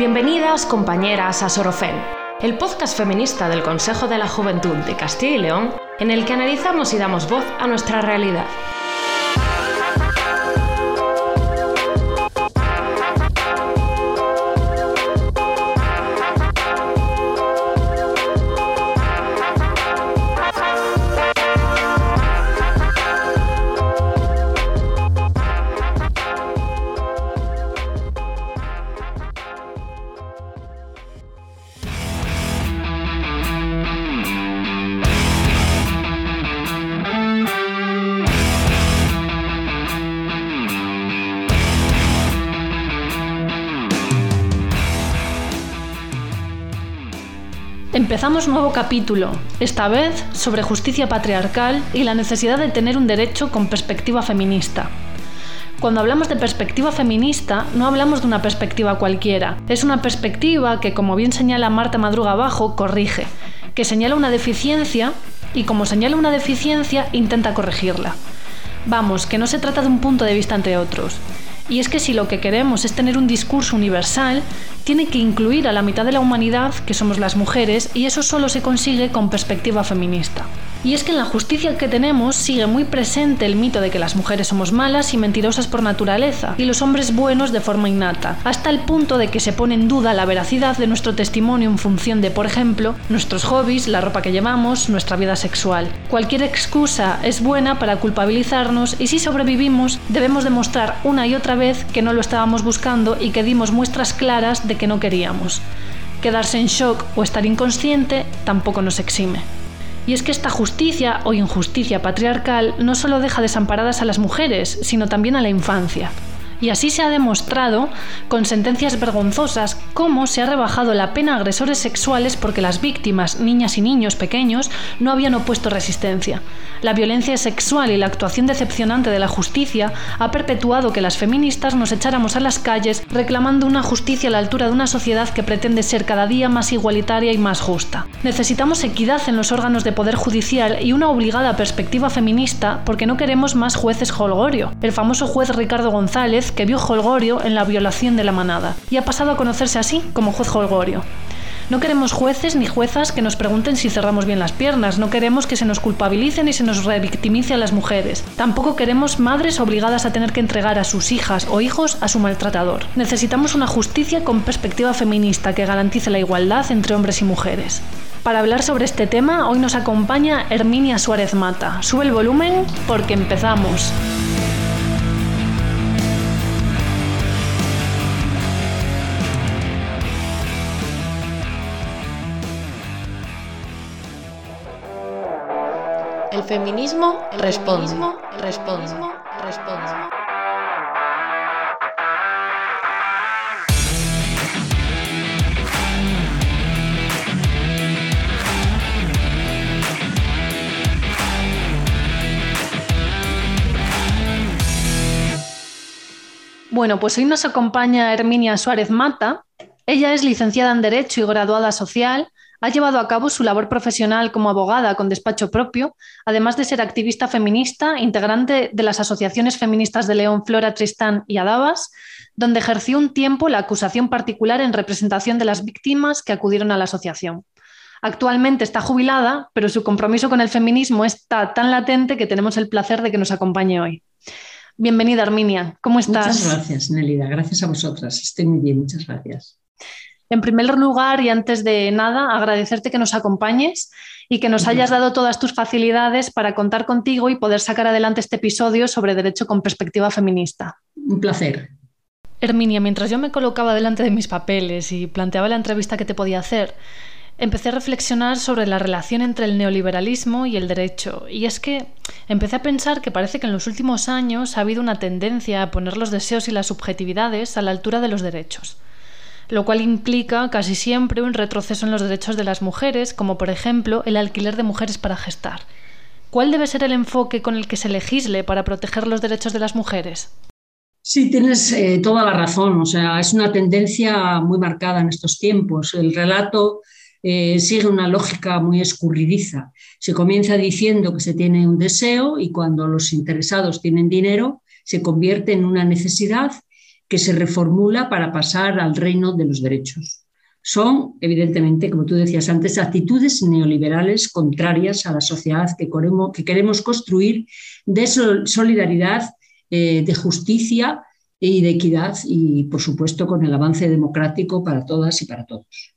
Bienvenidas compañeras a Sorofén, el podcast feminista del Consejo de la Juventud de Castilla y León, en el que analizamos y damos voz a nuestra realidad. Empezamos nuevo capítulo, esta vez sobre justicia patriarcal y la necesidad de tener un derecho con perspectiva feminista. Cuando hablamos de perspectiva feminista, no hablamos de una perspectiva cualquiera. Es una perspectiva que, como bien señala Marta Madruga abajo, corrige, que señala una deficiencia y como señala una deficiencia, intenta corregirla. Vamos, que no se trata de un punto de vista entre otros. Y es que si lo que queremos es tener un discurso universal, tiene que incluir a la mitad de la humanidad, que somos las mujeres, y eso solo se consigue con perspectiva feminista. Y es que en la justicia que tenemos sigue muy presente el mito de que las mujeres somos malas y mentirosas por naturaleza, y los hombres buenos de forma innata, hasta el punto de que se pone en duda la veracidad de nuestro testimonio en función de, por ejemplo, nuestros hobbies, la ropa que llevamos, nuestra vida sexual. Cualquier excusa es buena para culpabilizarnos y si sobrevivimos debemos demostrar una y otra vez que no lo estábamos buscando y que dimos muestras claras de que no queríamos. Quedarse en shock o estar inconsciente tampoco nos exime. Y es que esta justicia o injusticia patriarcal no solo deja desamparadas a las mujeres, sino también a la infancia. Y así se ha demostrado con sentencias vergonzosas cómo se ha rebajado la pena a agresores sexuales porque las víctimas, niñas y niños pequeños, no habían opuesto resistencia. La violencia sexual y la actuación decepcionante de la justicia ha perpetuado que las feministas nos echáramos a las calles reclamando una justicia a la altura de una sociedad que pretende ser cada día más igualitaria y más justa. Necesitamos equidad en los órganos de poder judicial y una obligada perspectiva feminista porque no queremos más jueces holgorio. El famoso juez Ricardo González que vio Holgorio en la violación de la manada y ha pasado a conocerse así como juez Holgorio. No queremos jueces ni juezas que nos pregunten si cerramos bien las piernas, no queremos que se nos culpabilicen y se nos revictimice a las mujeres. Tampoco queremos madres obligadas a tener que entregar a sus hijas o hijos a su maltratador. Necesitamos una justicia con perspectiva feminista que garantice la igualdad entre hombres y mujeres. Para hablar sobre este tema, hoy nos acompaña Herminia Suárez Mata. Sube el volumen porque empezamos. El feminismo responde. responde. responde. Bueno, pues hoy nos acompaña Herminia Suárez Mata. Ella es licenciada en Derecho y graduada social, ha llevado a cabo su labor profesional como abogada con despacho propio, además de ser activista feminista, integrante de las asociaciones feministas de León, Flora, Tristán y Adabas, donde ejerció un tiempo la acusación particular en representación de las víctimas que acudieron a la asociación. Actualmente está jubilada, pero su compromiso con el feminismo está tan latente que tenemos el placer de que nos acompañe hoy. Bienvenida, Arminia. ¿Cómo estás? Muchas gracias, Nelida. Gracias a vosotras. Estoy muy bien. Muchas gracias. En primer lugar, y antes de nada, agradecerte que nos acompañes y que nos hayas dado todas tus facilidades para contar contigo y poder sacar adelante este episodio sobre derecho con perspectiva feminista. Un placer. Herminia, mientras yo me colocaba delante de mis papeles y planteaba la entrevista que te podía hacer, empecé a reflexionar sobre la relación entre el neoliberalismo y el derecho. Y es que empecé a pensar que parece que en los últimos años ha habido una tendencia a poner los deseos y las subjetividades a la altura de los derechos lo cual implica casi siempre un retroceso en los derechos de las mujeres, como por ejemplo el alquiler de mujeres para gestar. ¿Cuál debe ser el enfoque con el que se legisle para proteger los derechos de las mujeres? Sí, tienes eh, toda la razón. O sea, es una tendencia muy marcada en estos tiempos. El relato eh, sigue una lógica muy escurridiza. Se comienza diciendo que se tiene un deseo y cuando los interesados tienen dinero se convierte en una necesidad que se reformula para pasar al reino de los derechos. Son, evidentemente, como tú decías antes, actitudes neoliberales contrarias a la sociedad que queremos, que queremos construir de solidaridad, eh, de justicia y de equidad y, por supuesto, con el avance democrático para todas y para todos.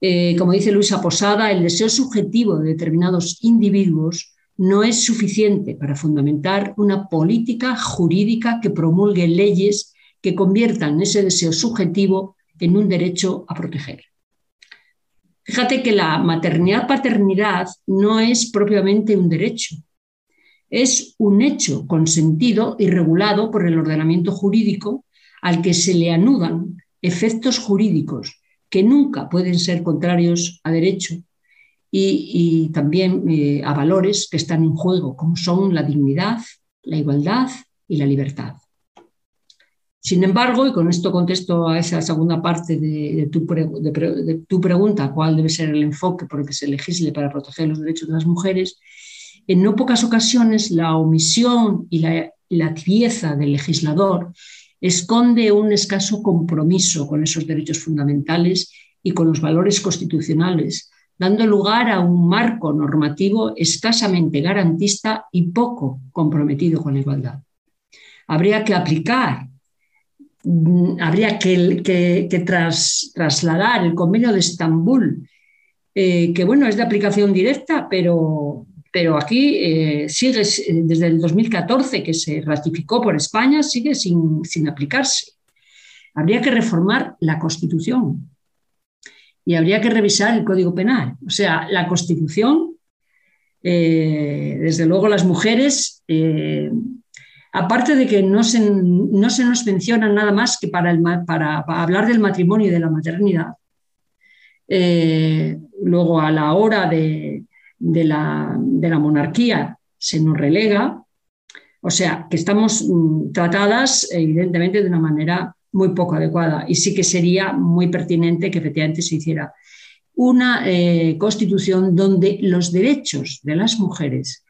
Eh, como dice Luisa Posada, el deseo subjetivo de determinados individuos no es suficiente para fundamentar una política jurídica que promulgue leyes que conviertan ese deseo subjetivo en un derecho a proteger. Fíjate que la maternidad-paternidad no es propiamente un derecho, es un hecho consentido y regulado por el ordenamiento jurídico al que se le anudan efectos jurídicos que nunca pueden ser contrarios a derecho y, también eh, a valores que están en juego, como son la dignidad, la igualdad y la libertad. Sin embargo, y con esto contesto a esa segunda parte de, tu, pregunta, cuál debe ser el enfoque por el que se legisle para proteger los derechos de las mujeres, en no pocas ocasiones la omisión y la, la tibieza del legislador esconde un escaso compromiso con esos derechos fundamentales y con los valores constitucionales, dando lugar a un marco normativo escasamente garantista y poco comprometido con la igualdad. Habría que aplicar, habría que, trasladar el convenio de Estambul, eh, que bueno, es de aplicación directa, pero pero aquí eh, sigue eh, desde el 2014 que se ratificó por España, sigue sin, aplicarse. Habría que reformar la Constitución y habría que revisar el Código Penal. O sea, la Constitución, desde luego las mujeres, aparte de que no se, no se, nos menciona nada más que para, para hablar del matrimonio y de la maternidad, luego a la hora de, de la, monarquía se nos relega, o sea, que estamos mm, tratadas evidentemente de una manera muy poco adecuada y sí que sería muy pertinente que efectivamente se hiciera una eh, constitución donde los derechos de las mujeres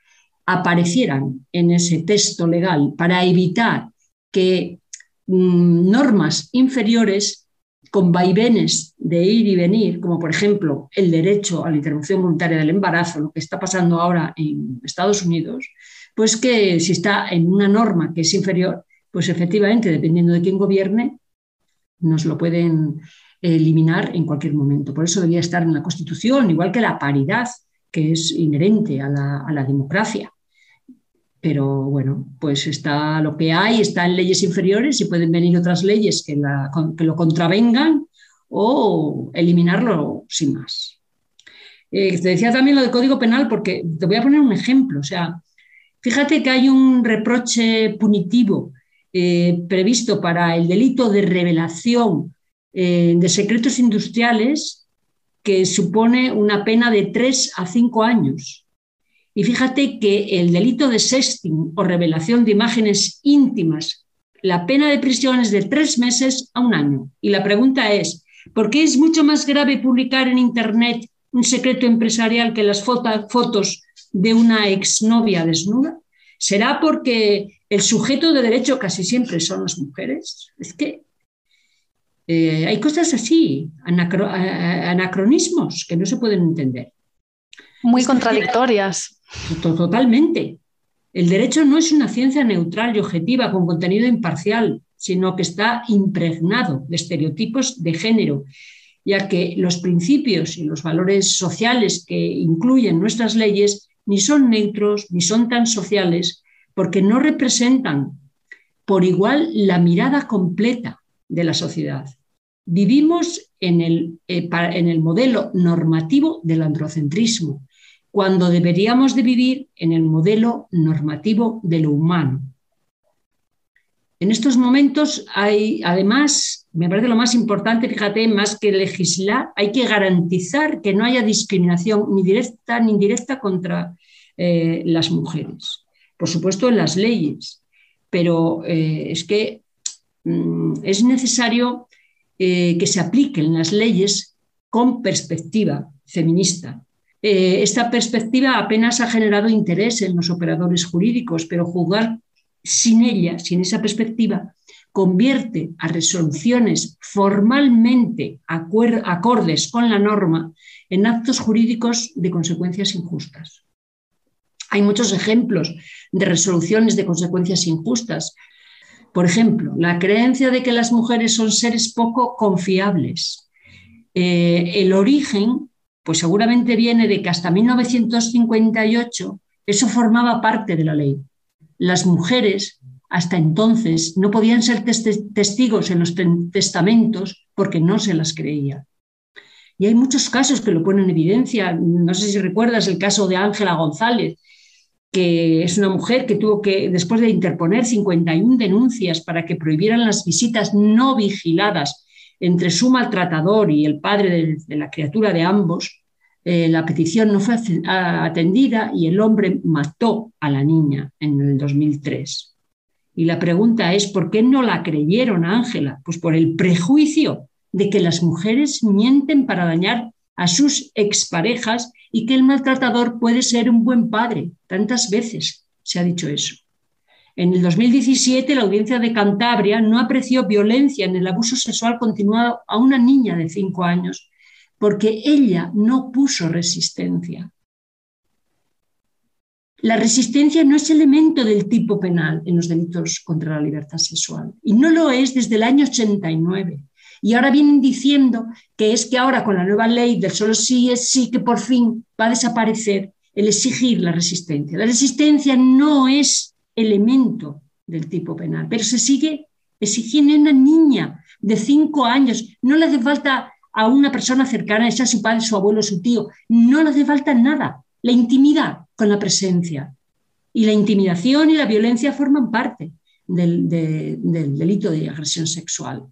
aparecieran en ese texto legal para evitar que mm, normas inferiores con vaivenes de ir y venir, como por ejemplo el derecho a la interrupción voluntaria del embarazo, lo que está pasando ahora en Estados Unidos, pues que si está en una norma que es inferior, pues efectivamente, dependiendo de quién gobierne, nos lo pueden eliminar en cualquier momento. Por eso debería estar en la Constitución, igual que la paridad, que es inherente a la democracia. Pero bueno, pues está lo que hay, está en leyes inferiores y pueden venir otras leyes que, lo contravengan o eliminarlo sin más. Eh, te decía también lo del Código Penal porque te voy a poner un ejemplo. O sea, fíjate que hay un reproche punitivo eh, previsto para el delito de revelación eh, de secretos industriales que supone una pena de tres a cinco años. Y fíjate que el delito de sexting o revelación de imágenes íntimas, la pena de prisión es de tres meses a un año. Y la pregunta es, ¿por qué es mucho más grave publicar en Internet un secreto empresarial que las fotos de una exnovia desnuda? ¿Será porque el sujeto de derecho casi siempre son las mujeres? Es que eh, hay cosas así, anacronismos que no se pueden entender. Muy contradictorias. Totalmente. El derecho no es una ciencia neutral y objetiva con contenido imparcial, sino que está impregnado de estereotipos de género, ya que los principios y los valores sociales que incluyen nuestras leyes ni son neutros ni son tan sociales porque no representan por igual la mirada completa de la sociedad. Vivimos en el, eh, en el modelo normativo del androcentrismo, cuando deberíamos de vivir en el modelo normativo de lo humano. En estos momentos hay, además, me parece lo más importante, fíjate, más que legislar, hay que garantizar que no haya discriminación ni directa ni indirecta contra eh, las mujeres. Por supuesto, en las leyes, pero eh, es que mm, es necesario eh, que se apliquen las leyes con perspectiva feminista, eh, esta perspectiva apenas ha generado interés en los operadores jurídicos, pero juzgar sin ella, sin esa perspectiva, convierte a resoluciones formalmente acordes con la norma en actos jurídicos de consecuencias injustas. Hay muchos ejemplos de resoluciones de consecuencias injustas. Por ejemplo, la creencia de que las mujeres son seres poco confiables. Eh, el origen, pues seguramente viene de que hasta 1958 eso formaba parte de la ley. Las mujeres hasta entonces no podían ser testigos en los testamentos porque no se las creía. Y hay muchos casos que lo ponen en evidencia. No sé si recuerdas el caso de Ángela González, que es una mujer que tuvo que, después de interponer 51 denuncias para que prohibieran las visitas no vigiladas entre su maltratador y el padre de, la criatura de ambos, eh, la petición no fue atendida y el hombre mató a la niña en el 2003. Y la pregunta es, ¿por qué no la creyeron a Ángela? Pues por el prejuicio de que las mujeres mienten para dañar a sus exparejas y que el maltratador puede ser un buen padre. Tantas veces se ha dicho eso. En el 2017, la audiencia de Cantabria no apreció violencia en el abuso sexual continuado a una niña de cinco años porque ella no puso resistencia. La resistencia no es elemento del tipo penal en los delitos contra la libertad sexual y no lo es desde el año 89. Y ahora vienen diciendo que es que ahora con la nueva ley del solo sí es sí que por fin va a desaparecer el exigir la resistencia. La resistencia no es elemento del tipo penal, pero se sigue exigiendo a una niña de cinco años. No le hace falta a una persona cercana, sea su padre, su abuelo, su tío. No le hace falta nada. La intimidad con la presencia. Y la intimidación y la violencia forman parte del delito de agresión sexual.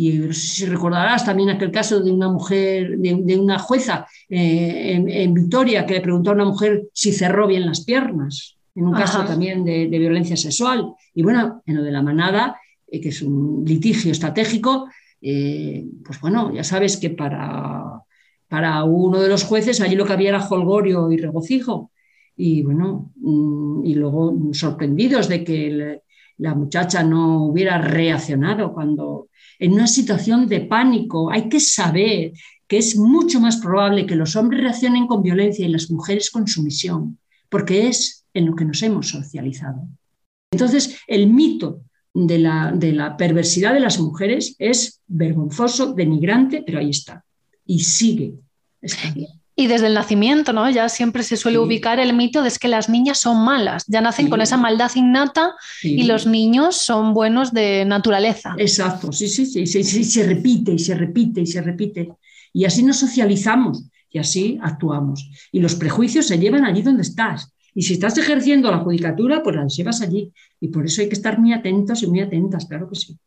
Y si recordarás también aquel caso de una mujer, de, una jueza eh, en, Vitoria que le preguntó a una mujer si cerró bien las piernas, en un caso también de, violencia sexual. Y bueno, en lo de la manada, eh, que es un litigio estratégico, eh, pues bueno, ya sabes que para, para uno de los jueces allí lo que había era holgorio y regocijo. Y bueno, mm, y luego sorprendidos de que la muchacha no hubiera reaccionado cuando en una situación de pánico. Hay que saber que es mucho más probable que los hombres reaccionen con violencia y las mujeres con sumisión, porque es en lo que nos hemos socializado. Entonces, el mito de la, de la perversidad de las mujeres es vergonzoso, denigrante, pero ahí está. Y sigue estando. Y desde el nacimiento, ¿no? Ya siempre se suele ubicar el mito de que las niñas son malas, ya nacen con esa maldad innata y los niños son buenos de naturaleza. Exacto, sí, sí, sí, sí, sí, se repite y se repite y se repite. Y así nos socializamos y así actuamos. Y los prejuicios se llevan allí donde estás. Y si estás ejerciendo la judicatura, pues las llevas allí. Y por eso hay que estar muy atentos y muy atentas, claro que sí.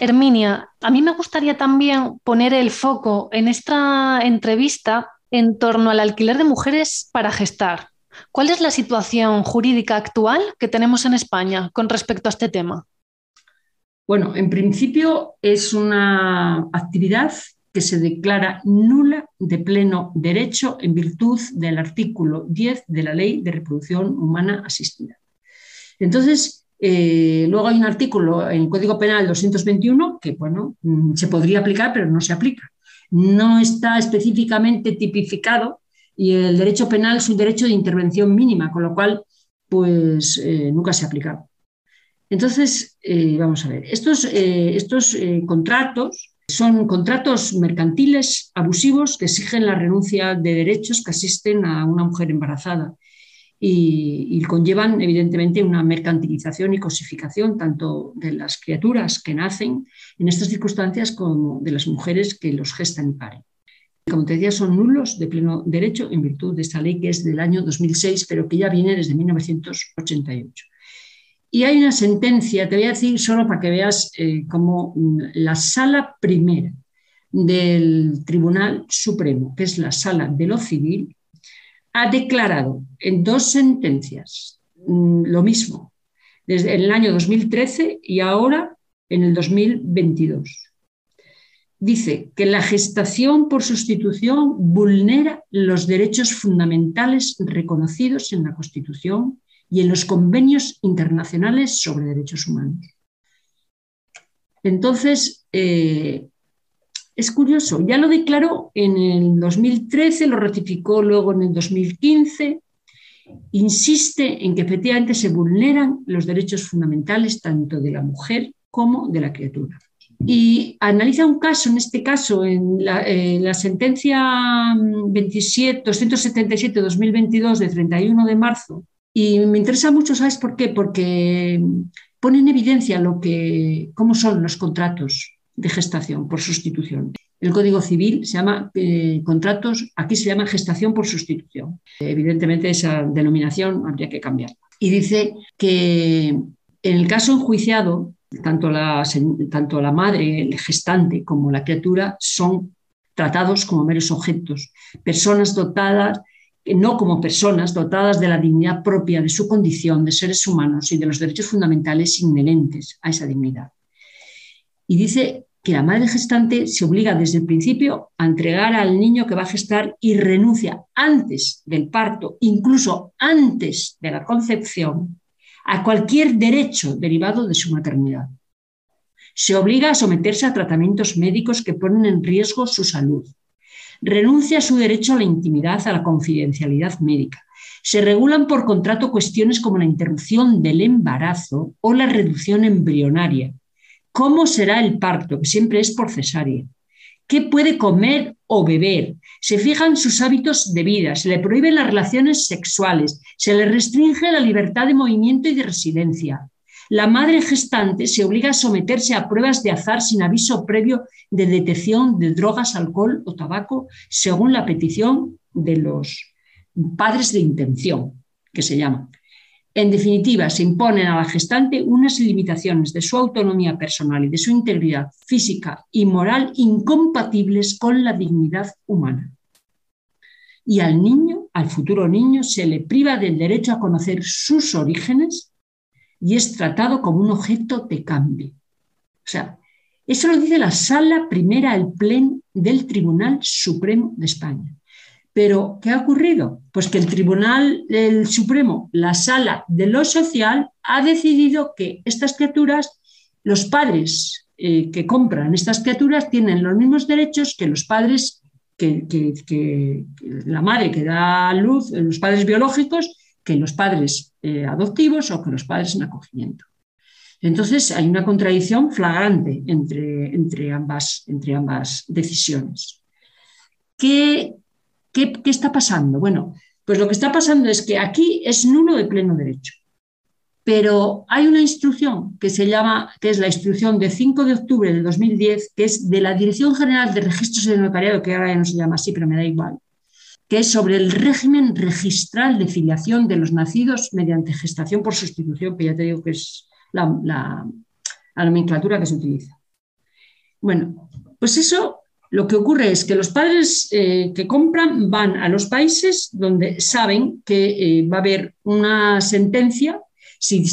Herminia, a mí me gustaría también poner el foco en esta entrevista en torno al alquiler de mujeres para gestar. ¿Cuál es la situación jurídica actual que tenemos en España con respecto a este tema? Bueno, en principio es una actividad que se declara nula de pleno derecho en virtud del artículo 10 de la Ley de Reproducción Humana Asistida. Entonces, eh, luego hay un artículo en el Código Penal 221 que, bueno, mm, se podría aplicar, pero no se aplica no está específicamente tipificado y el derecho penal es un derecho de intervención mínima, con lo cual pues eh, nunca se ha aplicado. Entonces, eh, vamos a ver, estos, estos contratos son contratos mercantiles abusivos que exigen la renuncia de derechos que asisten a una mujer embarazada y, conllevan evidentemente una mercantilización y cosificación tanto de las criaturas que nacen en estas circunstancias como de las mujeres que los gestan y paren. Como te decía, son nulos de pleno derecho en virtud de esta ley que es del año 2006, pero que ya viene desde 1988. Y hay una sentencia, te voy a decir solo para que veas eh, cómo mm, la sala primera del Tribunal Supremo, que es la sala de lo civil, ha declarado en dos sentencias mm, lo mismo, desde el año 2013 y ahora en el 2022. Dice que la gestación por sustitución vulnera los derechos fundamentales reconocidos en la Constitución y en los convenios internacionales sobre derechos humanos. Entonces, eh, es curioso, ya lo declaró en el 2013, lo ratificó luego en el 2015, insiste en que efectivamente se vulneran los derechos fundamentales tanto de la mujer como de la criatura. Y analiza un caso, en este caso, en la, sentencia 277-2022 de 31 de marzo, y me interesa mucho, ¿sabes por qué? Porque pone en evidencia lo que, cómo son los contratos de gestación por sustitución. El Código Civil se llama eh, contratos, aquí se llama gestación por sustitución. Evidentemente esa denominación habría que cambiar. Y dice que en el caso enjuiciado, tanto la, tanto la madre, el gestante, como la criatura son tratados como meros objetos, personas dotadas, no como personas dotadas de la dignidad propia de su condición de seres humanos y de los derechos fundamentales inherentes a esa dignidad. Y dice que la madre gestante se obliga desde el principio a entregar al niño que va a gestar y renuncia antes del parto, incluso antes de la concepción, a cualquier derecho derivado de su maternidad. Se obliga a someterse a tratamientos médicos que ponen en riesgo su salud. Renuncia a su derecho a la intimidad, a la confidencialidad médica. Se regulan por contrato cuestiones como la interrupción del embarazo o la reducción embrionaria, ¿Cómo será el parto? Que siempre es por cesárea. ¿Qué puede comer o beber? Se fijan sus hábitos de vida, se le prohíben las relaciones sexuales, se le restringe la libertad de movimiento y de residencia. La madre gestante se obliga a someterse a pruebas de azar sin aviso previo de detección de drogas, alcohol o tabaco, según la petición de los padres de intención, que se llaman. En definitiva, se imponen a la gestante unas limitaciones de su autonomía personal y de su integridad física y moral incompatibles con la dignidad humana. Y al niño, al futuro niño, se le priva del derecho a conocer sus orígenes y es tratado como un objeto de cambio. O sea, eso lo dice la Sala Primera al Plen del Tribunal Supremo de España. Pero, ¿qué ha ocurrido? Pues que el Tribunal Supremo, la sala de lo social, ha decidido que estas criaturas, los padres eh, que compran estas criaturas, tienen los mismos derechos que los padres, que, la madre que da luz, los padres biológicos, que los padres eh, adoptivos o que los padres en acogimiento. Entonces hay una contradicción flagrante entre, entre, ambas, entre ambas decisiones. ¿Qué, ¿Qué, está pasando? Bueno, pues lo que está pasando es que aquí es nulo de pleno derecho. Pero hay una instrucción que se llama, que es la instrucción de 5 de octubre de 2010, que es de la Dirección General de Registros de Notariado, que ahora ya no se llama así, pero me da igual, que es sobre el régimen registral de filiación de los nacidos mediante gestación por sustitución, que ya te digo que es la, la nomenclatura que se utiliza. Bueno, pues eso lo que ocurre es que los padres eh, que compran van a los países donde saben que eh, va a haber una sentencia, si,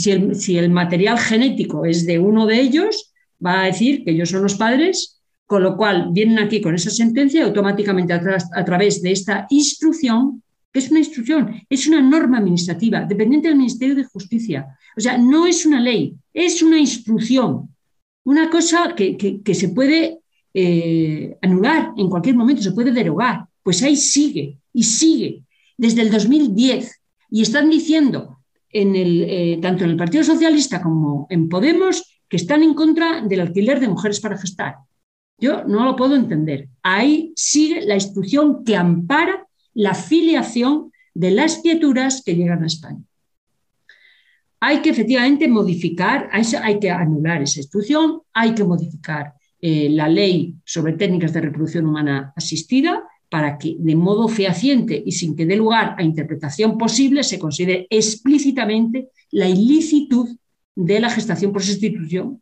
el, material genético es de uno de ellos, va a decir que ellos son los padres, con lo cual vienen aquí con esa sentencia y automáticamente a, través de esta instrucción, que es una instrucción, es una norma administrativa dependiente del Ministerio de Justicia. O sea, no es una ley, es una instrucción, una cosa que se puede eh, anular en cualquier momento, se puede derogar. Pues ahí sigue y sigue desde el 2010 y están diciendo en el, eh, tanto en el Partido Socialista como en Podemos que están en contra del alquiler de mujeres para gestar. Yo no lo puedo entender. Ahí sigue la instrucción que ampara la filiación de las criaturas que llegan a España. Hay que efectivamente modificar, hay que anular esa instrucción, hay que modificar eh, la ley sobre técnicas de reproducción humana asistida para que de modo fehaciente y sin que dé lugar a interpretación posible se considere explícitamente la ilicitud de la gestación por sustitución,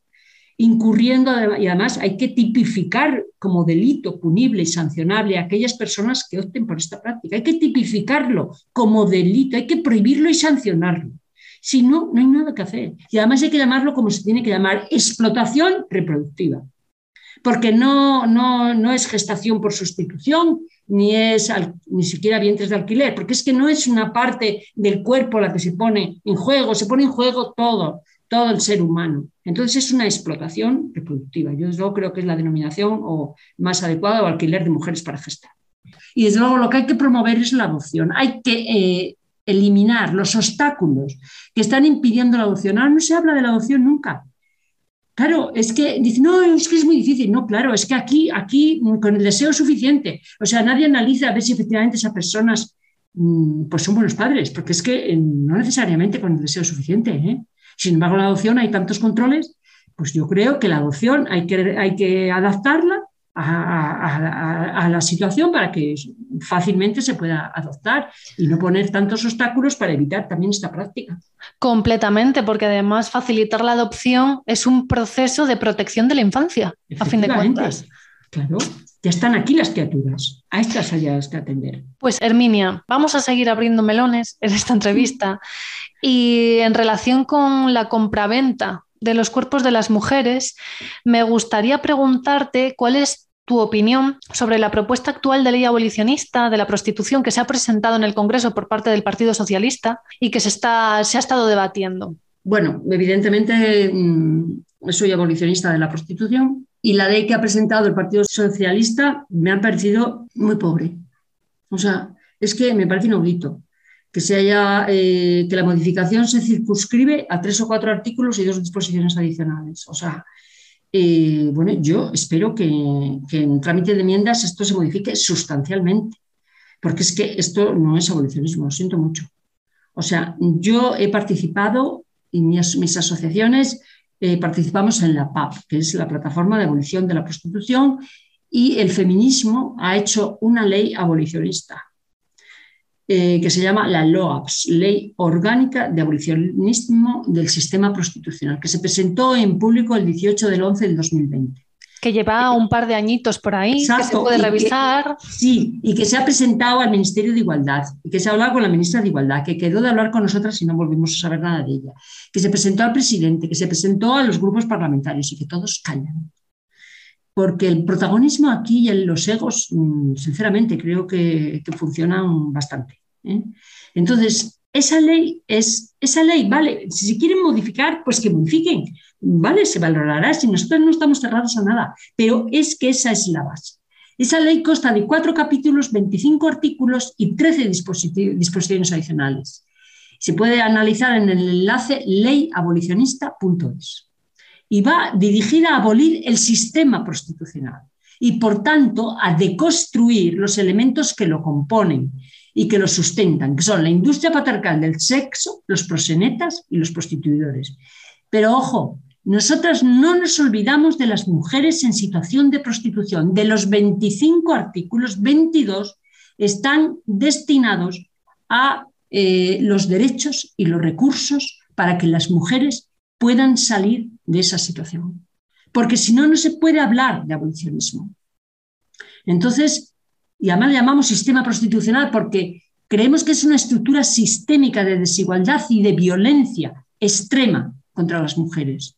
incurriendo, y además hay que tipificar como delito punible y sancionable a aquellas personas que opten por esta práctica. Hay que tipificarlo como delito, hay que prohibirlo y sancionarlo. Si no, no hay nada que hacer. Y además hay que llamarlo como se tiene que llamar, explotación reproductiva porque no, no, no es gestación por sustitución, ni es ni siquiera vientres de alquiler, porque es que no es una parte del cuerpo la que se pone en juego, se pone en juego todo, todo el ser humano. Entonces es una explotación reproductiva. Yo desde luego creo que es la denominación o más adecuada o alquiler de mujeres para gestar. Y desde luego lo que hay que promover es la adopción. Hay que eh, eliminar los obstáculos que están impidiendo la adopción. Ahora no se habla de la adopción nunca. Claro, es que dice, no, es que es muy difícil. No, claro, es que aquí, aquí con el deseo suficiente. O sea, nadie analiza a ver si efectivamente esas personas mm, pues son buenos padres, porque es que eh, no necesariamente con el deseo suficiente. ¿eh? Sin embargo, la adopción hay tantos controles, pues yo creo que la adopción hay que, hay que adaptarla a, la situación para que fácilmente se pueda adoptar y no poner tantos obstáculos para evitar también esta práctica. Completamente, porque además facilitar la adopción es un proceso de protección de la infancia, a fin de cuentas. Claro, ya están aquí las criaturas, a estas hay que atender. Pues Herminia, vamos a seguir abriendo melones en esta entrevista y en relación con la compraventa de los cuerpos de las mujeres, me gustaría preguntarte cuál es tu opinión sobre la propuesta actual de ley abolicionista de la prostitución que se ha presentado en el Congreso por parte del Partido Socialista y que se, está, se ha estado debatiendo. Bueno, evidentemente mm, soy abolicionista de la prostitución y la ley que ha presentado el Partido Socialista me ha parecido muy pobre. O sea, es que me parece inaudito que se haya eh, que la modificación se circunscribe a tres o cuatro artículos y dos disposiciones adicionales. O sea, eh, bueno, yo espero que, en trámite de enmiendas esto se modifique sustancialmente, porque es que esto no es abolicionismo, lo siento mucho. O sea, yo he participado y mis, mis asociaciones eh, participamos en la PAP, que es la plataforma de abolición de la prostitución, y el feminismo ha hecho una ley abolicionista eh, que se llama la LOAPS, Ley Orgánica de Abolicionismo del Sistema Prostitucional, que se presentó en público el 18 del 11 del 2020. Que lleva un par de añitos por ahí, que se puede revisar. sí, y que se ha presentado al Ministerio de Igualdad, y que se ha hablado con la ministra de Igualdad, que quedó de hablar con nosotras y no volvimos a saber nada de ella, que se presentó al presidente, que se presentó a los grupos parlamentarios y que todos callan porque el protagonismo aquí y los egos, mm, sinceramente, creo que, funcionan bastante. ¿eh? Entonces, esa ley es, esa ley, vale, si quieren modificar, pues que modifiquen, vale, se valorará, si nosotros no estamos cerrados a nada, pero es que esa es la base. Esa ley consta de cuatro capítulos, 25 artículos y 13 disposiciones adicionales. Se puede analizar en el enlace leyabolicionista.es y va dirigida a abolir el sistema prostitucional y, por tanto, a deconstruir los elementos que lo componen y que lo sustentan, que son la industria patriarcal del sexo, los prosenetas y los prostituidores. Pero ojo, nosotras no nos olvidamos de las mujeres en situación de prostitución. De los 25 artículos, 22 están destinados a eh, los derechos y los recursos para que las mujeres puedan salir de esa situación. Porque si no, no se puede hablar de abolicionismo. Entonces, y además le llamamos sistema prostitucional porque creemos que es una estructura sistémica de desigualdad y de violencia extrema contra las mujeres.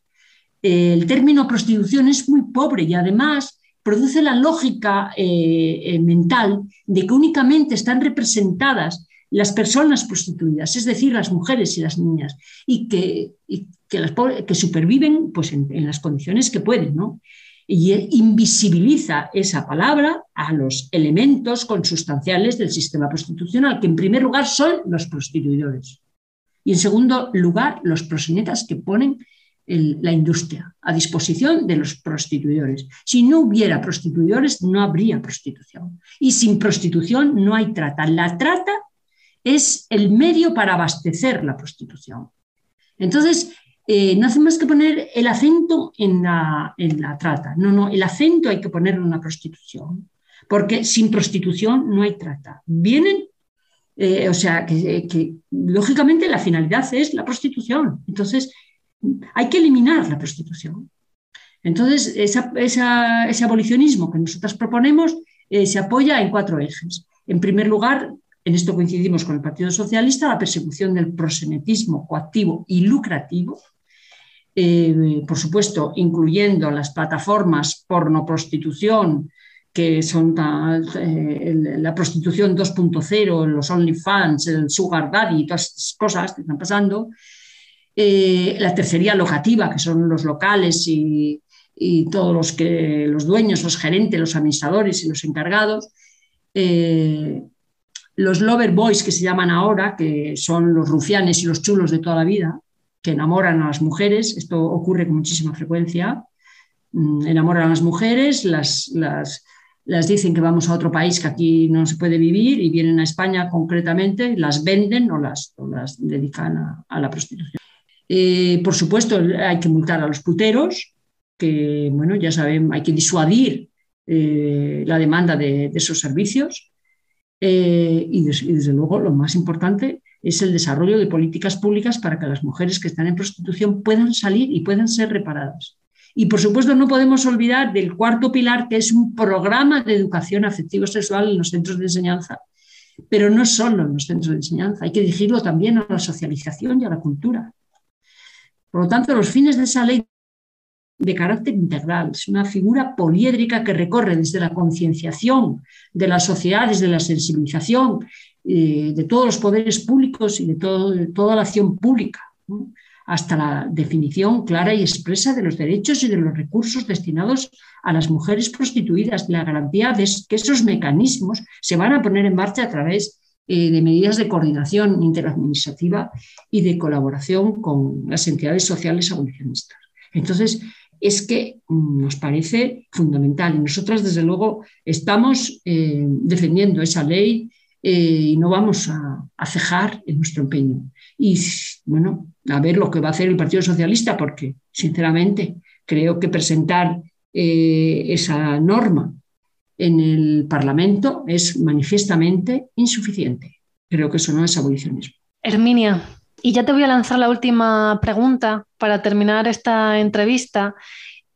El término prostitución es muy pobre y además produce la lógica eh, eh, mental de que únicamente están representadas las personas prostituidas, es decir, las mujeres y las niñas, y que, que, superviven pues, en, las condiciones que pueden. ¿no? Y invisibiliza esa palabra a los elementos consustanciales del sistema prostitucional, que en primer lugar son los prostituidores y en segundo lugar los prosenetas que ponen la industria a disposición de los prostituidores. Si no hubiera prostituidores, no habría prostitución. Y sin prostitución no hay trata. La trata es el medio para abastecer la prostitución. Entonces, eh, no hacemos que poner el acento en la, trata. No, no, el acento hay que ponerlo en la prostitución, porque sin prostitución no hay trata. Vienen, eh, o sea, que, lógicamente la finalidad es la prostitución. Entonces, hay que eliminar la prostitución. Entonces, ese abolicionismo que nosotros proponemos eh, se apoya en cuatro ejes. En primer lugar, en esto coincidimos con el Partido Socialista, la persecución del prosenetismo coactivo y lucrativo. Eh, por supuesto, incluyendo las plataformas porno-prostitución, que son eh, la prostitución 2.0, los OnlyFans, el Sugar Daddy, todas estas cosas que están pasando, eh, la tercería locativa, que son los locales y, todos los, que, los dueños, los gerentes, los administradores y los encargados, los lover boys que se llaman ahora, que son los rufianes y los chulos de toda la vida, que enamoran a las mujeres, esto ocurre con muchísima frecuencia, mm, enamoran a las mujeres, las, las, dicen que vamos a otro país que aquí no se puede vivir y vienen a España concretamente, las venden o las, las dedican a, la prostitución. Eh, por supuesto, hay que multar a los puteros, que bueno, ya saben, hay que disuadir eh, la demanda de, esos servicios. Eh, y, y desde luego, lo más importante es el desarrollo de políticas públicas para que las mujeres que están en prostitución puedan salir y puedan ser reparadas. Y por supuesto no podemos olvidar del cuarto pilar, que es un programa de educación afectivo-sexual en los centros de enseñanza, pero no solo en los centros de enseñanza, hay que dirigirlo también a la socialización y a la cultura. Por lo tanto, los fines de esa ley de carácter integral, es una figura poliédrica que recorre desde la concienciación de las sociedades, de la sensibilización eh, de todos los poderes públicos y de, toda la acción pública, hasta la definición clara y expresa de los derechos y de los recursos destinados a las mujeres prostituidas, la garantía de que esos mecanismos se van a poner en marcha a través eh, de medidas de coordinación interadministrativa y de colaboración con las entidades sociales abolicionistas. Entonces, es que mm, nos parece fundamental y nosotras, desde luego, estamos eh, defendiendo esa ley eh, y no vamos a, cejar en nuestro empeño. Y bueno, a ver lo que va a hacer el Partido Socialista, porque sinceramente creo que presentar eh, esa norma en el Parlamento es manifiestamente insuficiente. Creo que eso no es abolicionismo. Herminia, y ya te voy a lanzar la última pregunta para terminar esta entrevista.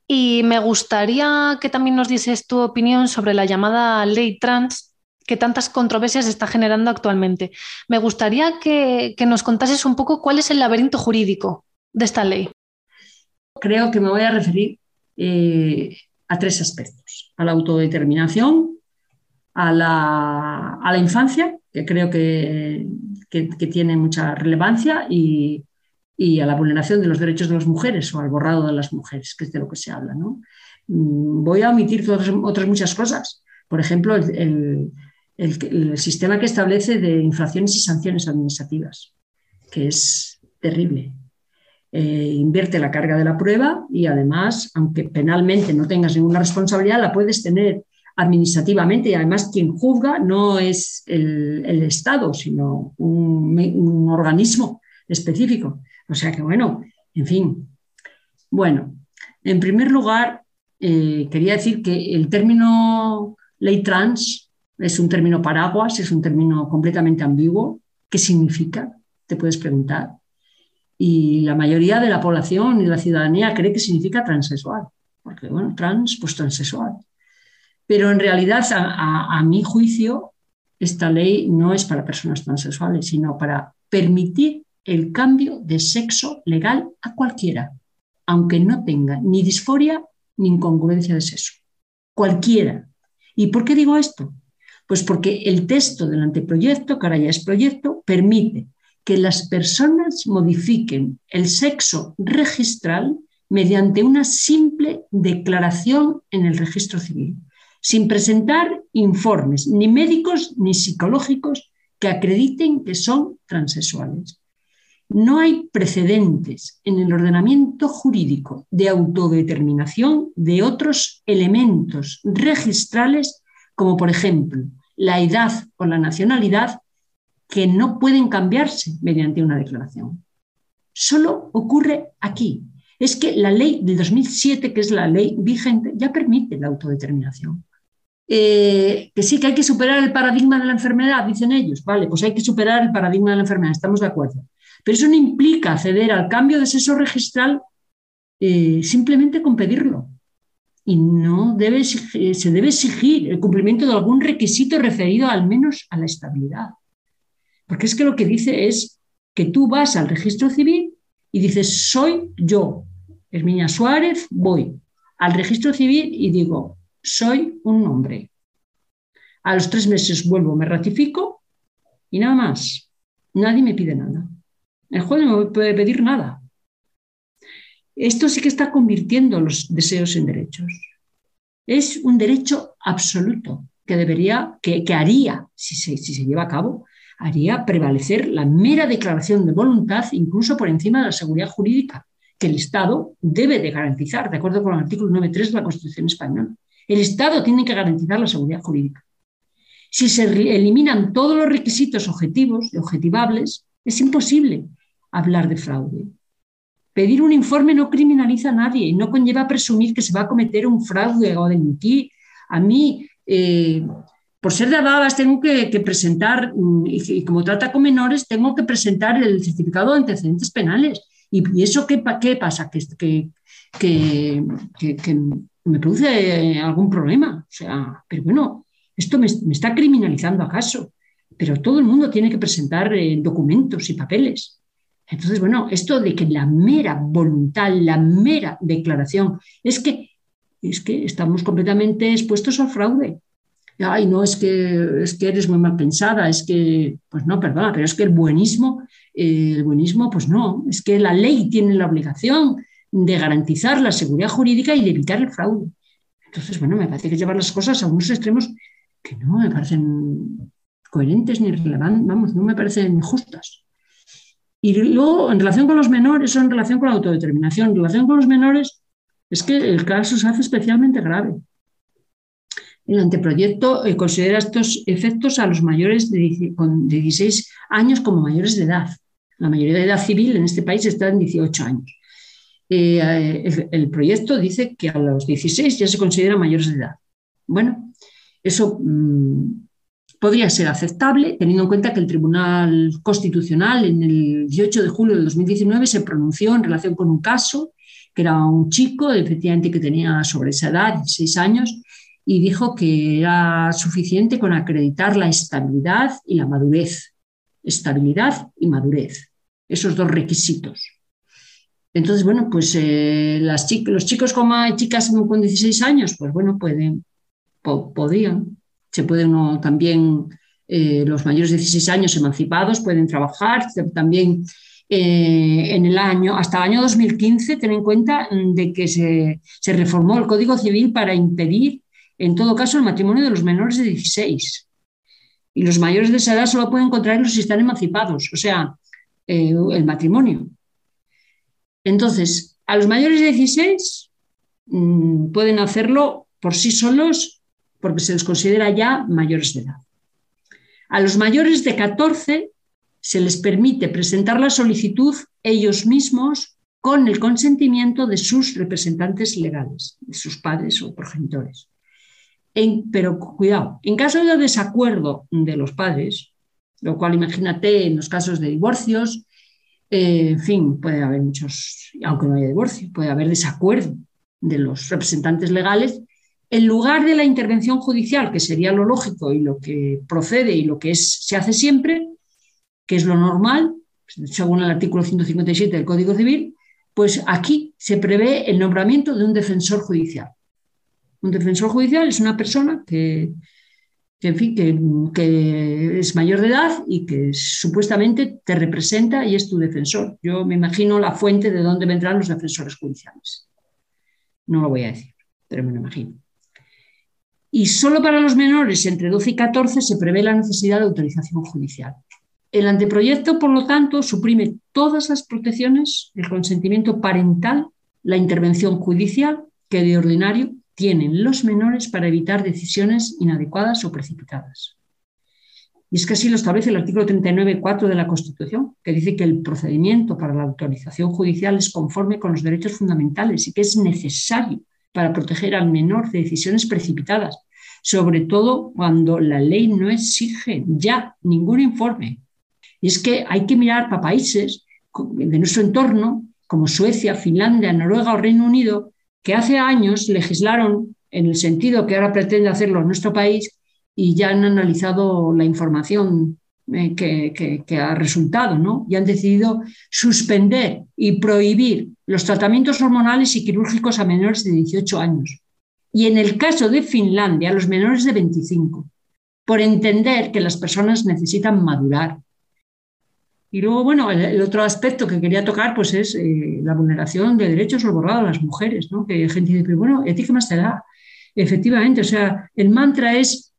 Y me gustaría que también nos dices tu opinión sobre la llamada ley trans que tantas controversias está generando actualmente. Me gustaría que, nos contases un poco cuál es el laberinto jurídico de esta ley. Creo que me voy a referir eh, a tres aspectos. A la autodeterminación, a la, infancia, que creo que, tiene mucha relevancia, y, a la vulneración de los derechos de las mujeres o al borrado de las mujeres, que es de lo que se habla. Mm, voy a omitir otras muchas cosas. Por ejemplo, el, sistema que establece de infracciones y sanciones administrativas, que es terrible. Eh, invierte la carga de la prueba y además, aunque penalmente no tengas ninguna responsabilidad, la puedes tener administrativamente y además quien juzga no es el, Estado, sino un, organismo específico. O sea que bueno, en fin. Bueno, en primer lugar, eh, quería decir que el término ley trans es un término paraguas, es un término completamente ambiguo. ¿Qué significa? Te puedes preguntar. Y la mayoría de la población y de la ciudadanía cree que significa transexual, porque bueno, trans, pues transexual. Pero en realidad, a, mi juicio, esta ley no es para personas transexuales, sino para permitir el cambio de sexo legal a cualquiera, aunque no tenga ni disforia ni incongruencia de sexo. Cualquiera. ¿Y por qué digo esto? Pues porque el texto del anteproyecto, que es proyecto, permite que las personas modifiquen el sexo registral mediante una simple declaración en el registro civil, sin presentar informes ni médicos ni psicológicos que acrediten que son transexuales. No hay precedentes en el ordenamiento jurídico de autodeterminación de otros elementos registrales como por ejemplo la edad o la nacionalidad, que no pueden cambiarse mediante una declaración. Solo ocurre aquí. Es que la ley del 2007, que es la ley vigente, ya permite la autodeterminación. Eh, que sí, que hay que superar el paradigma de la enfermedad, dicen ellos. Vale, pues hay que superar el paradigma de la enfermedad, estamos de acuerdo. Pero eso no implica acceder al cambio de sexo registral eh, simplemente con pedirlo y no debe, se debe exigir el cumplimiento de algún requisito referido al menos a la estabilidad. Porque es que lo que dice es que tú vas al registro civil y dices, soy yo, Herminia Suárez, voy al registro civil y digo, soy un hombre. A los tres meses vuelvo, me ratifico y nada más. Nadie me pide nada. El juez no me puede pedir nada. Esto sí que está convirtiendo los deseos en derechos. Es un derecho absoluto que debería, que, haría, si se, si se lleva a cabo, haría prevalecer la mera declaración de voluntad incluso por encima de la seguridad jurídica que el Estado debe de garantizar, de acuerdo con el artículo 9.3 de la Constitución española. El Estado tiene que garantizar la seguridad jurídica. Si se eliminan todos los requisitos objetivos y objetivables, es imposible hablar de fraude. Pedir un informe no criminaliza a nadie y no conlleva presumir que se va a cometer un fraude o mentir. A mí, eh, por ser de Adadas, tengo que, presentar, mm, y, como trata con menores, tengo que presentar el certificado de antecedentes penales. ¿Y, eso qué, pasa? Que, me produce algún problema. O sea, pero bueno, esto me, está criminalizando acaso. Pero todo el mundo tiene que presentar eh, documentos y papeles. Entonces, bueno, esto de que la mera voluntad, la mera declaración, es que, es que estamos completamente expuestos al fraude. Ay, no, es que, es que eres muy mal pensada, es que, pues no, perdona, pero es que el buenismo el buenismo, pues no, es que la ley tiene la obligación de garantizar la seguridad jurídica y de evitar el fraude. Entonces, bueno, me parece que llevar las cosas a unos extremos que no me parecen coherentes ni relevantes, vamos, no me parecen justas. Y luego, en relación con los menores o en relación con la autodeterminación, en relación con los menores, es que el caso se hace especialmente grave. El anteproyecto eh, considera estos efectos a los mayores de, de 16 años como mayores de edad. La mayoría de edad civil en este país está en 18 años. Eh, el, proyecto dice que a los 16 ya se considera mayores de edad. Bueno, eso mm, podría ser aceptable teniendo en cuenta que el Tribunal Constitucional en el 18 de julio de 2019 se pronunció en relación con un caso que era un chico, efectivamente, que tenía sobre esa edad, 16 años, y dijo que era suficiente con acreditar la estabilidad y la madurez. Estabilidad y madurez, esos dos requisitos. Entonces, bueno, pues eh, los chicos como chicas con 16 años, pues bueno, pueden, podrían, se pueden también, eh, los mayores de 16 años emancipados pueden trabajar, también eh, en el año, hasta el año 2015, ten en cuenta mm, de que se, se reformó el Código Civil para impedir, en todo caso, el matrimonio de los menores de 16 y los mayores de esa edad solo pueden contraerlos si están emancipados, o sea, eh, el matrimonio. Entonces, a los mayores de 16 mm, pueden hacerlo por sí solos porque se les considera ya mayores de edad. A los mayores de 14 se les permite presentar la solicitud ellos mismos con el consentimiento de sus representantes legales, de sus padres o progenitores pero cuidado, en caso de desacuerdo de los padres, lo cual imagínate en los casos de divorcios, eh, en fin, puede haber muchos, aunque no haya divorcio, puede haber desacuerdo de los representantes legales, en lugar de la intervención judicial, que sería lo lógico y lo que procede y lo que se hace siempre, que es lo normal, según el artículo 157 del Código Civil, pues aquí se prevé el nombramiento de un defensor judicial. Un defensor judicial es una persona que, en fin, que, es mayor de edad y que supuestamente te representa y es tu defensor. Yo me imagino la fuente de dónde vendrán los defensores judiciales. No lo voy a decir, pero me lo imagino. Y solo para los menores entre 12 y 14 se prevé la necesidad de autorización judicial. El anteproyecto, por lo tanto, suprime todas las protecciones, el consentimiento parental, la intervención judicial, que de ordinario tienen los menores para evitar decisiones inadecuadas o precipitadas. Y es que así lo establece el artículo 39.4 de la Constitución, que dice que el procedimiento para la autorización judicial es conforme con los derechos fundamentales y que es necesario para proteger al menor de decisiones precipitadas, sobre todo cuando la ley no exige ya ningún informe. Y es que hay que mirar para países de nuestro entorno, como Suecia, Finlandia, Noruega o Reino Unido, que hace años legislaron en el sentido que ahora pretende hacerlo nuestro país y ya han analizado la información eh, que, ha resultado, ¿no? Y han decidido suspender y prohibir los tratamientos hormonales y quirúrgicos a menores de 18 años. Y en el caso de Finlandia, los menores de 25, por entender que las personas necesitan madurar. Y luego, bueno, el, otro aspecto que quería tocar pues es eh, la vulneración de derechos o borrado a las mujeres, ¿no? Que gente dice, bueno, ¿a ti qué más te da? Efectivamente, o sea, el mantra es,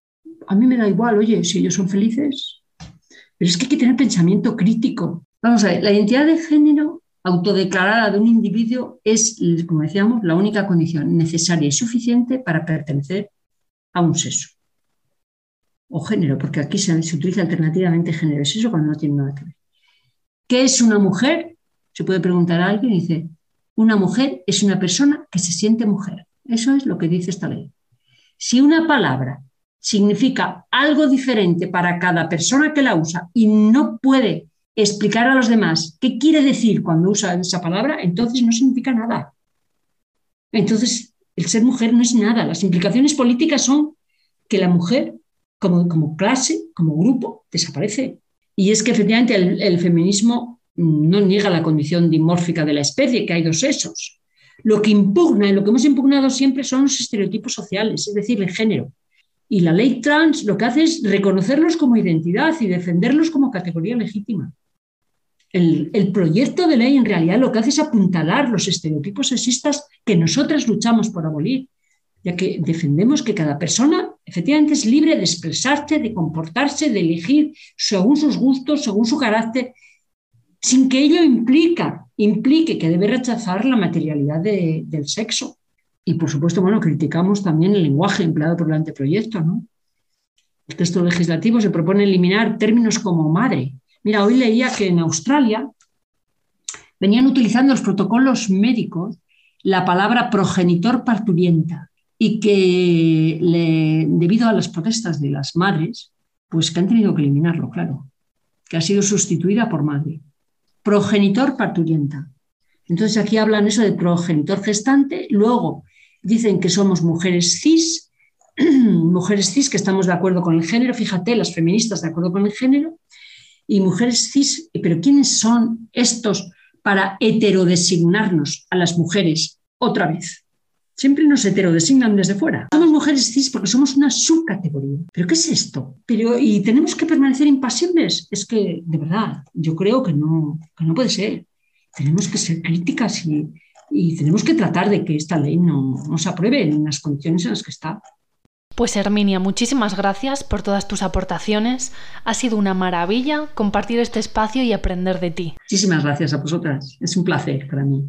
a mí me da igual, oye, si ellos son felices, pero es que hay que tener pensamiento crítico. Vamos a ver, la identidad de género autodeclarada de un individuo es, como decíamos, la única condición necesaria y suficiente para pertenecer a un sexo o género, porque aquí se, utiliza alternativamente género, es eso cuando no tiene nada que ver. ¿Qué es una mujer? Se puede preguntar a alguien y dice, una mujer es una persona que se siente mujer. Eso es lo que dice esta ley. Si una palabra significa algo diferente para cada persona que la usa y no puede explicar a los demás qué quiere decir cuando usa esa palabra, entonces no significa nada. Entonces, el ser mujer no es nada. Las implicaciones políticas son que la mujer, como, clase, como grupo, desaparece. Y es que efectivamente el, el feminismo no niega la condición dimórfica de la especie, que hay dos sexos. Lo que impugna y lo que hemos impugnado siempre son los estereotipos sociales, es decir, el género. Y la ley trans lo que hace es reconocerlos como identidad y defenderlos como categoría legítima. El, proyecto de ley en realidad lo que hace es apuntalar los estereotipos sexistas que nosotras luchamos por abolir, ya que defendemos que cada persona efectivamente es libre de expresarse, de comportarse, de elegir según sus gustos, según su carácter, sin que ello implique que debe rechazar la materialidad del sexo. Y por supuesto, bueno, criticamos también el lenguaje empleado por el anteproyecto. ¿no? El texto legislativo se propone eliminar términos como madre. Mira, hoy leía que en Australia venían utilizando los protocolos médicos la palabra progenitor parturienta y que debido a las protestas de las madres, pues que han tenido que eliminarlo, claro, que ha sido sustituida por madre. Progenitor parturienta. Entonces aquí hablan eso de progenitor gestante, luego dicen que somos mujeres cis, mujeres cis que estamos de acuerdo con el género, fíjate, las feministas de acuerdo con el género, y mujeres cis, pero ¿quiénes son estos para heterodesignarnos a las mujeres otra vez? Siempre nos heterodesignan desde fuera. Somos mujeres cis porque somos una subcategoría. ¿Pero qué es esto? Pero, ¿Y tenemos que permanecer impasibles? Es que, de verdad, yo creo que no, que no puede ser. Tenemos que ser críticas y, y tenemos que tratar de que esta ley no, se apruebe en las condiciones en las que está. Pues Herminia, muchísimas gracias por todas tus aportaciones. Ha sido una maravilla compartir este espacio y aprender de ti. Muchísimas gracias a vosotras. Es un placer para mí.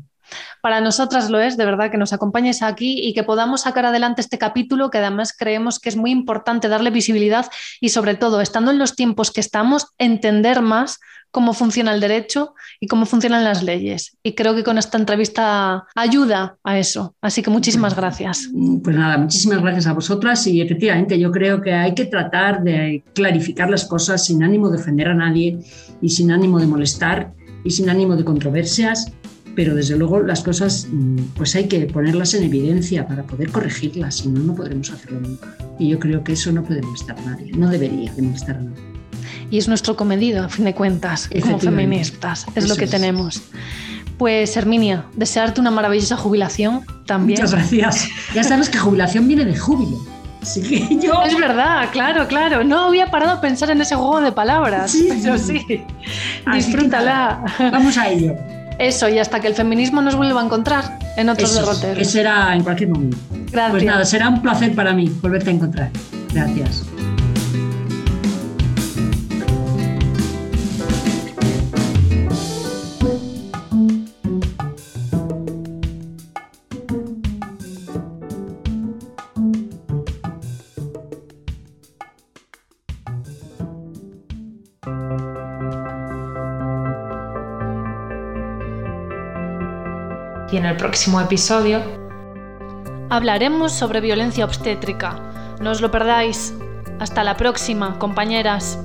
Para nosotras lo es, de verdad, que nos acompañes aquí y que podamos sacar adelante este capítulo, que además creemos que es muy importante darle visibilidad y sobre todo, estando en los tiempos que estamos, entender más cómo funciona el derecho y cómo funcionan las leyes. Y creo que con esta entrevista ayuda a eso. Así que muchísimas gracias. Pues nada, muchísimas gracias a vosotras y efectivamente yo creo que hay que tratar de clarificar las cosas sin ánimo de ofender a nadie y sin ánimo de molestar y sin ánimo de controversias pero desde luego las cosas pues hay que ponerlas en evidencia para poder corregirlas, si no, no podremos hacerlo nunca. Y yo creo que eso no puede molestar a nadie, no debería molestar a nadie y es nuestro comedido, a fin de cuentas, como feministas. Es lo que tenemos. Pues Herminia, desearte una maravillosa jubilación también. Muchas gracias. Ya sabes que jubilación viene de júbilo. Así que yo... Es verdad, claro, claro. No había parado a pensar en ese juego de palabras. Sí, yo sí. Disfrútala. Vamos a ello. Eso, y hasta que el feminismo nos vuelva a encontrar en otros derroteros. Eso será en cualquier momento. Gracias. Pues nada, será un placer para mí volverte a encontrar. Gracias. En el próximo episodio hablaremos sobre violencia obstétrica. No os lo perdáis. Hasta la próxima, compañeras.